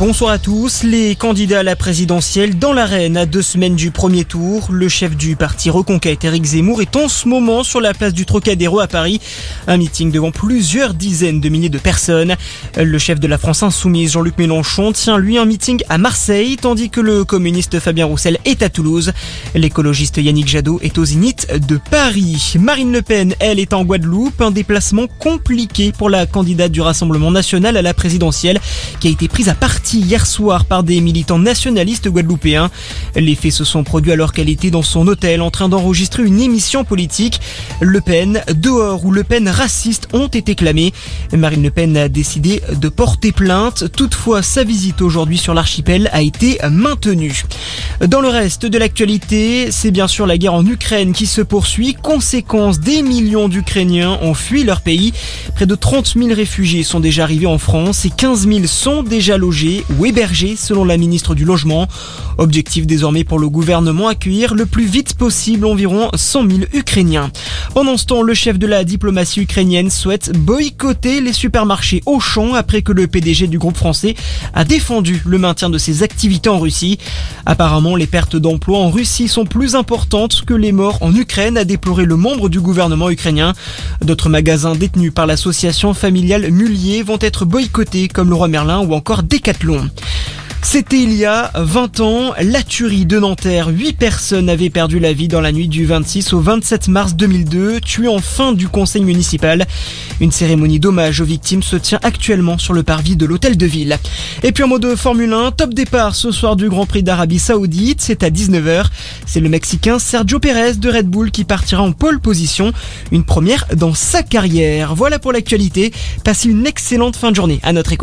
Bonsoir à tous. Les candidats à la présidentielle dans l'arène à deux semaines du premier tour. Le chef du parti Reconquête, Éric Zemmour, est en ce moment sur la place du Trocadéro à Paris. Un meeting devant plusieurs dizaines de milliers de personnes. Le chef de la France Insoumise, Jean-Luc Mélenchon, tient lui un meeting à Marseille, tandis que le communiste Fabien Roussel est à Toulouse. L'écologiste Yannick Jadot est au Zénith de Paris. Marine Le Pen, elle, est en Guadeloupe. Un déplacement compliqué pour la candidate du Rassemblement national à la présidentielle qui a été prise à partie hier soir par des militants nationalistes guadeloupéens. Les faits se sont produits alors qu'elle était dans son hôtel en train d'enregistrer une émission politique. Le Pen, dehors ou Le Pen raciste ont été clamés. Marine Le Pen a décidé de porter plainte. Toutefois, sa visite aujourd'hui sur l'archipel a été maintenue. Dans le reste de l'actualité, c'est bien sûr la guerre en Ukraine qui se poursuit. Conséquence, des millions d'Ukrainiens ont fui leur pays. Près de 30 000 réfugiés sont déjà arrivés en France et 15 000 sont déjà logés ou hébergés selon la ministre du Logement. Objectif désormais pour le gouvernement accueillir le plus vite possible environ 100 000 Ukrainiens. Pendant ce temps, le chef de la diplomatie ukrainienne souhaite boycotter les supermarchés Auchan après que le PDG du groupe français a défendu le maintien de ses activités en Russie. Apparemment, les pertes d'emplois en Russie sont plus importantes que les morts en Ukraine, a déploré le membre du gouvernement ukrainien. D'autres magasins détenus par l'association familiale Mullier vont être boycottés comme le Roi Merlin ou encore Decathlon. C'était il y a 20 ans, la tuerie de Nanterre. 8 personnes avaient perdu la vie dans la nuit du 26 au 27 mars 2002, tuées en fin du conseil municipal. Une cérémonie d'hommage aux victimes se tient actuellement sur le parvis de l'hôtel de ville. Et puis en mode Formule 1, top départ ce soir du Grand Prix d'Arabie Saoudite, c'est à 19h. C'est le Mexicain Sergio Pérez de Red Bull qui partira en pole position, une première dans sa carrière. Voilà pour l'actualité. Passez une excellente fin de journée à notre écoute.